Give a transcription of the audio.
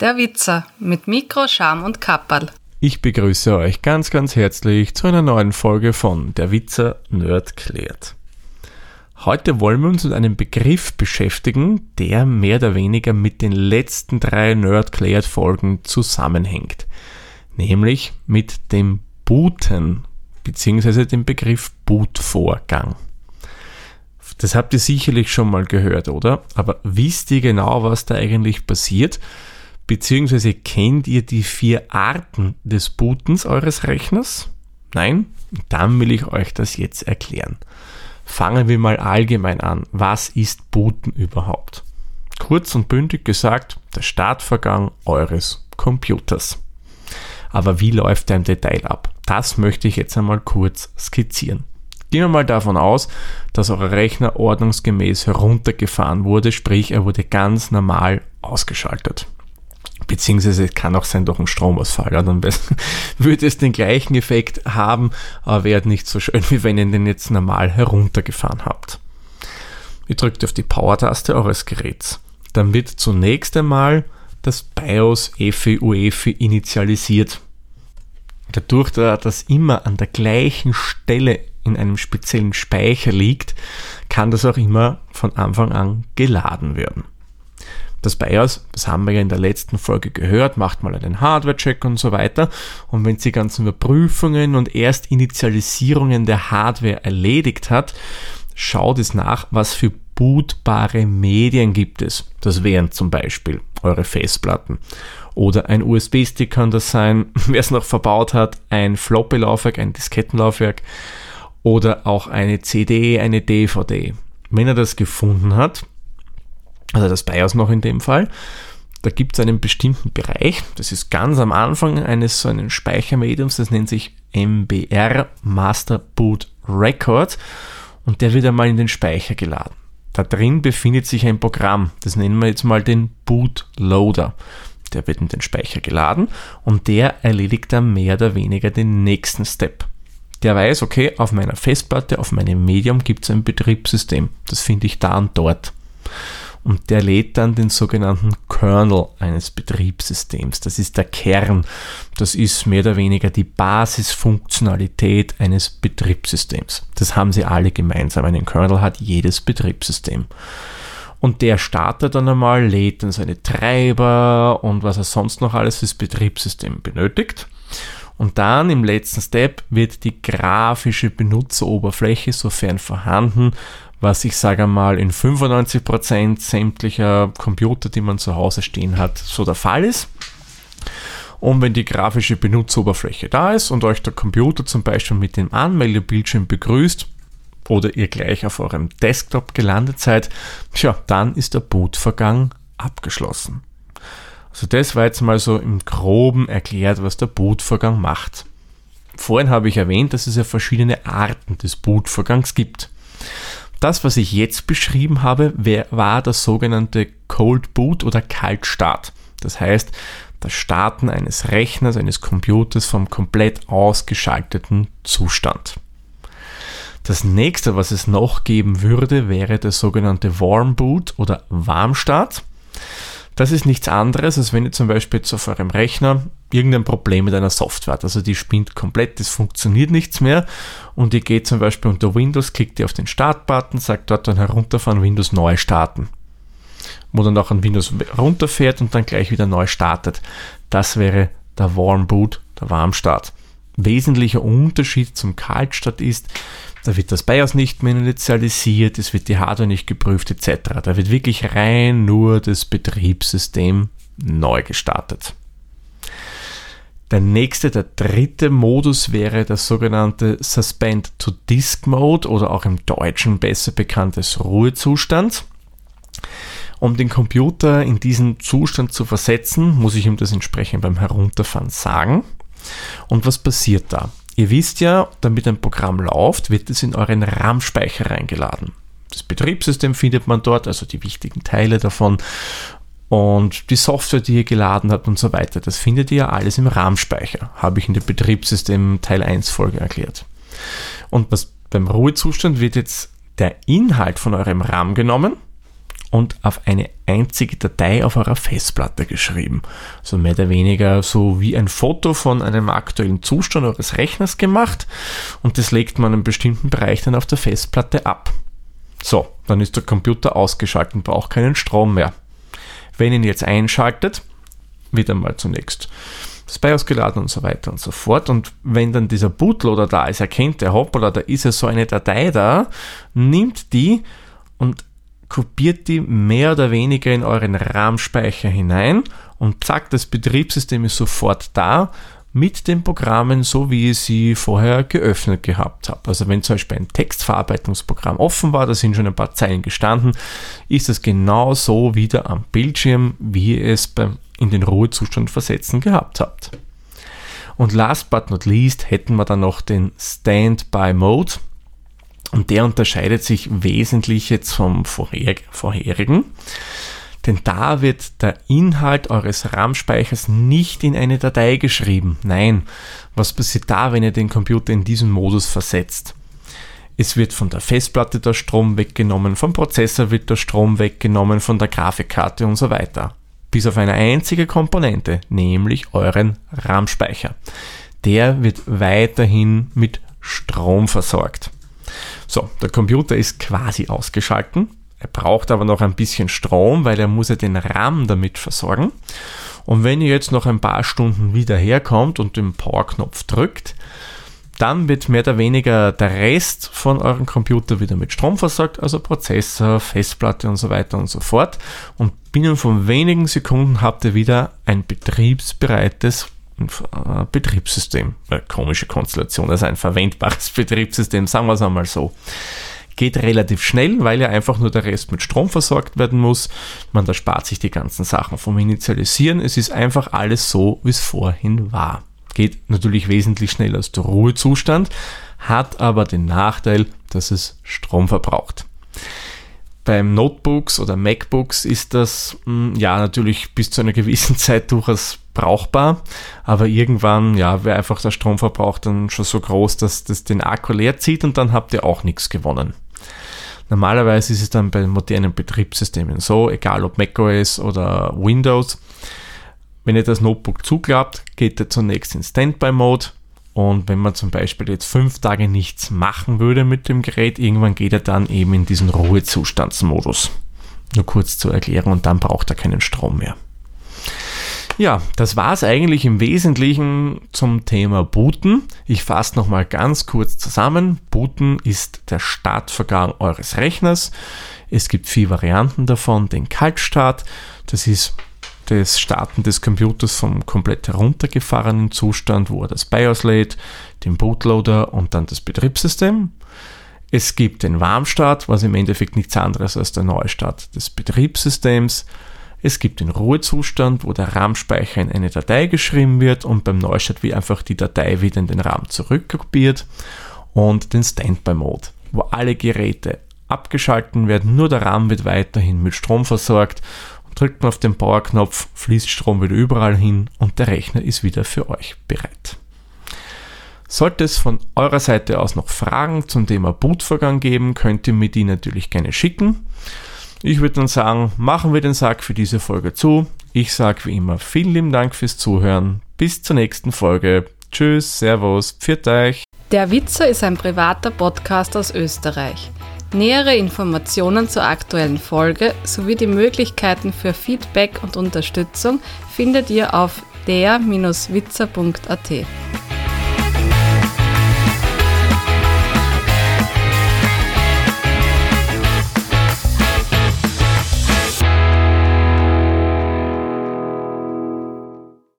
Der Witzer mit Mikro, Scham und Kapperl. Ich begrüße euch ganz, ganz herzlich zu einer neuen Folge von Der Witzer Nerd klärt. Heute wollen wir uns mit einem Begriff beschäftigen, der mehr oder weniger mit den letzten drei Nerd klärt Folgen zusammenhängt. Nämlich mit dem Booten, beziehungsweise dem Begriff Bootvorgang. Das habt ihr sicherlich schon mal gehört, oder? Aber wisst ihr genau, was da eigentlich passiert? Beziehungsweise kennt ihr die vier Arten des Bootens eures Rechners? Nein? Dann will ich euch das jetzt erklären. Fangen wir mal allgemein an. Was ist Booten überhaupt? Kurz und bündig gesagt, der Startvorgang eures Computers. Aber wie läuft der im Detail ab? Das möchte ich jetzt einmal kurz skizzieren. Gehen wir mal davon aus, dass euer Rechner ordnungsgemäß heruntergefahren wurde, sprich er wurde ganz normal ausgeschaltet. Beziehungsweise es kann auch sein durch einen Stromausfall. Ja, dann würde es den gleichen Effekt haben, aber wäre nicht so schön, wie wenn ihr den jetzt normal heruntergefahren habt. Ihr drückt auf die Power-Taste eures Geräts. Dann wird zunächst einmal das BIOS EFI UEFI initialisiert. Dadurch, da das immer an der gleichen Stelle in einem speziellen Speicher liegt, kann das auch immer von Anfang an geladen werden. Das BIOS, das haben wir ja in der letzten Folge gehört, macht mal einen Hardware-Check und so weiter. Und wenn es die ganzen Überprüfungen und Erstinitialisierungen der Hardware erledigt hat, schaut es nach, was für bootbare Medien gibt es. Das wären zum Beispiel eure Festplatten. Oder ein USB-Stick kann das sein, wer es noch verbaut hat, ein Floppy-Laufwerk, ein Diskettenlaufwerk oder auch eine CD, eine DVD. Wenn er das gefunden hat, also das BIOS noch in dem Fall, da gibt es einen bestimmten Bereich, das ist ganz am Anfang eines so einen Speichermediums, das nennt sich MBR Master Boot Record und der wird einmal in den Speicher geladen. Da drin befindet sich ein Programm, das nennen wir jetzt mal den Bootloader. Der wird in den Speicher geladen und der erledigt dann mehr oder weniger den nächsten Step der weiß, okay, auf meiner Festplatte, auf meinem Medium gibt es ein Betriebssystem. Das finde ich da und dort. Und der lädt dann den sogenannten Kernel eines Betriebssystems. Das ist der Kern. Das ist mehr oder weniger die Basisfunktionalität eines Betriebssystems. Das haben sie alle gemeinsam. Einen Kernel hat jedes Betriebssystem. Und der startet dann einmal, lädt dann seine Treiber und was er sonst noch alles fürs Betriebssystem benötigt. Und dann im letzten Step wird die grafische Benutzeroberfläche, sofern vorhanden, was ich sage mal in 95% sämtlicher Computer, die man zu Hause stehen hat, so der Fall ist. Und wenn die grafische Benutzeroberfläche da ist und euch der Computer zum Beispiel mit dem Anmeldebildschirm begrüßt oder ihr gleich auf eurem Desktop gelandet seid, tja, dann ist der Bootvorgang abgeschlossen. Also das war jetzt mal so im groben erklärt, was der Bootvorgang macht. Vorhin habe ich erwähnt, dass es ja verschiedene Arten des Bootvorgangs gibt. Das, was ich jetzt beschrieben habe, war das sogenannte Cold Boot oder Kaltstart. Das heißt, das Starten eines Rechners, eines Computers vom komplett ausgeschalteten Zustand. Das nächste, was es noch geben würde, wäre der sogenannte Warm Boot oder Warmstart. Das ist nichts anderes, als wenn ihr zum Beispiel jetzt auf eurem Rechner irgendein Problem mit einer Software hat. Also die spinnt komplett, es funktioniert nichts mehr und ihr geht zum Beispiel unter Windows, klickt ihr auf den Start-Button, sagt dort dann herunterfahren, Windows neu starten. Wo dann auch ein Windows runterfährt und dann gleich wieder neu startet. Das wäre der Warm Boot, der Warmstart. Wesentlicher Unterschied zum Kaltstart ist, da wird das BIOS nicht mehr initialisiert, es wird die Hardware nicht geprüft etc. Da wird wirklich rein nur das Betriebssystem neu gestartet. Der nächste, der dritte Modus wäre der sogenannte Suspend to Disk Mode oder auch im Deutschen besser bekanntes Ruhezustand. Um den Computer in diesen Zustand zu versetzen, muss ich ihm das entsprechend beim Herunterfahren sagen. Und was passiert da? Ihr wisst ja, damit ein Programm läuft, wird es in euren RAM-Speicher reingeladen. Das Betriebssystem findet man dort, also die wichtigen Teile davon und die Software, die ihr geladen habt und so weiter. Das findet ihr alles im RAM-Speicher, habe ich in der Betriebssystem Teil 1 Folge erklärt. Und was beim Ruhezustand wird jetzt der Inhalt von eurem RAM genommen und auf eine einzige Datei auf eurer Festplatte geschrieben. So also mehr oder weniger so wie ein Foto von einem aktuellen Zustand eures Rechners gemacht und das legt man in einem bestimmten Bereich dann auf der Festplatte ab. So, dann ist der Computer ausgeschaltet und braucht keinen Strom mehr. Wenn ihr ihn jetzt einschaltet, wird einmal zunächst das BIOS geladen und so weiter und so fort. Und wenn dann dieser Bootloader da ist, erkennt der hoppala, da ist ja so eine Datei da, nimmt die und kopiert die mehr oder weniger in euren RAM-Speicher hinein und zack, das Betriebssystem ist sofort da mit den Programmen, so wie ich sie vorher geöffnet gehabt habe. Also wenn zum Beispiel ein Textverarbeitungsprogramm offen war, da sind schon ein paar Zeilen gestanden, ist es genau so wieder am Bildschirm, wie ihr es in den Ruhezustand versetzen gehabt habt. Und last but not least hätten wir dann noch den Standby Mode. Und der unterscheidet sich wesentlich jetzt vom vorherigen. Denn da wird der Inhalt eures RAM-Speichers nicht in eine Datei geschrieben. Nein, was passiert da, wenn ihr den Computer in diesen Modus versetzt? Es wird von der Festplatte der Strom weggenommen, vom Prozessor wird der Strom weggenommen, von der Grafikkarte und so weiter bis auf eine einzige Komponente, nämlich euren RAM-Speicher. Der wird weiterhin mit Strom versorgt. So, der Computer ist quasi ausgeschalten. Er braucht aber noch ein bisschen Strom, weil er muss ja den RAM damit versorgen. Und wenn ihr jetzt noch ein paar Stunden wieder herkommt und den Power-Knopf drückt, dann wird mehr oder weniger der Rest von eurem Computer wieder mit Strom versorgt, also Prozessor, Festplatte und so weiter und so fort. Und binnen von wenigen Sekunden habt ihr wieder ein betriebsbereites äh, Betriebssystem. Eine komische Konstellation, also ein verwendbares Betriebssystem, sagen wir es einmal so. Geht relativ schnell, weil ja einfach nur der Rest mit Strom versorgt werden muss. Man da spart sich die ganzen Sachen vom Initialisieren. Es ist einfach alles so, wie es vorhin war. Geht natürlich wesentlich schneller als der Ruhezustand, hat aber den Nachteil, dass es Strom verbraucht. Beim Notebooks oder MacBooks ist das hm, ja natürlich bis zu einer gewissen Zeit durchaus brauchbar, aber irgendwann ja, wäre einfach der Stromverbrauch dann schon so groß, dass das den Akku leer zieht und dann habt ihr auch nichts gewonnen. Normalerweise ist es dann bei modernen Betriebssystemen so, egal ob macOS oder Windows, wenn ihr das Notebook zuklappt, geht er zunächst in Standby-Mode. Und wenn man zum Beispiel jetzt fünf Tage nichts machen würde mit dem Gerät, irgendwann geht er dann eben in diesen Ruhezustandsmodus. Nur kurz zur Erklärung und dann braucht er keinen Strom mehr. Ja, das war es eigentlich im Wesentlichen zum Thema Booten. Ich fasse nochmal ganz kurz zusammen. Booten ist der Startvorgang eures Rechners. Es gibt vier Varianten davon. Den Kaltstart, das ist das Starten des Computers vom komplett heruntergefahrenen Zustand, wo er das BIOS lädt, den Bootloader und dann das Betriebssystem. Es gibt den Warmstart, was im Endeffekt nichts anderes als der Neustart des Betriebssystems. Es gibt den Ruhezustand, wo der RAM-Speicher in eine Datei geschrieben wird und beim Neustart wie einfach die Datei wieder in den RAM zurückkopiert. Und den Standby-Mode, wo alle Geräte abgeschalten werden, nur der RAM wird weiterhin mit Strom versorgt drückt man auf den Powerknopf, fließt Strom wieder überall hin und der Rechner ist wieder für euch bereit. Sollte es von eurer Seite aus noch Fragen zum Thema Bootvorgang geben, könnt ihr mir die natürlich gerne schicken. Ich würde dann sagen, machen wir den Sack für diese Folge zu. Ich sage wie immer vielen lieben Dank fürs Zuhören. Bis zur nächsten Folge. Tschüss, Servus, pfiat euch. Der Witzer ist ein privater Podcast aus Österreich. Nähere Informationen zur aktuellen Folge sowie die Möglichkeiten für Feedback und Unterstützung findet ihr auf der-witzer.at.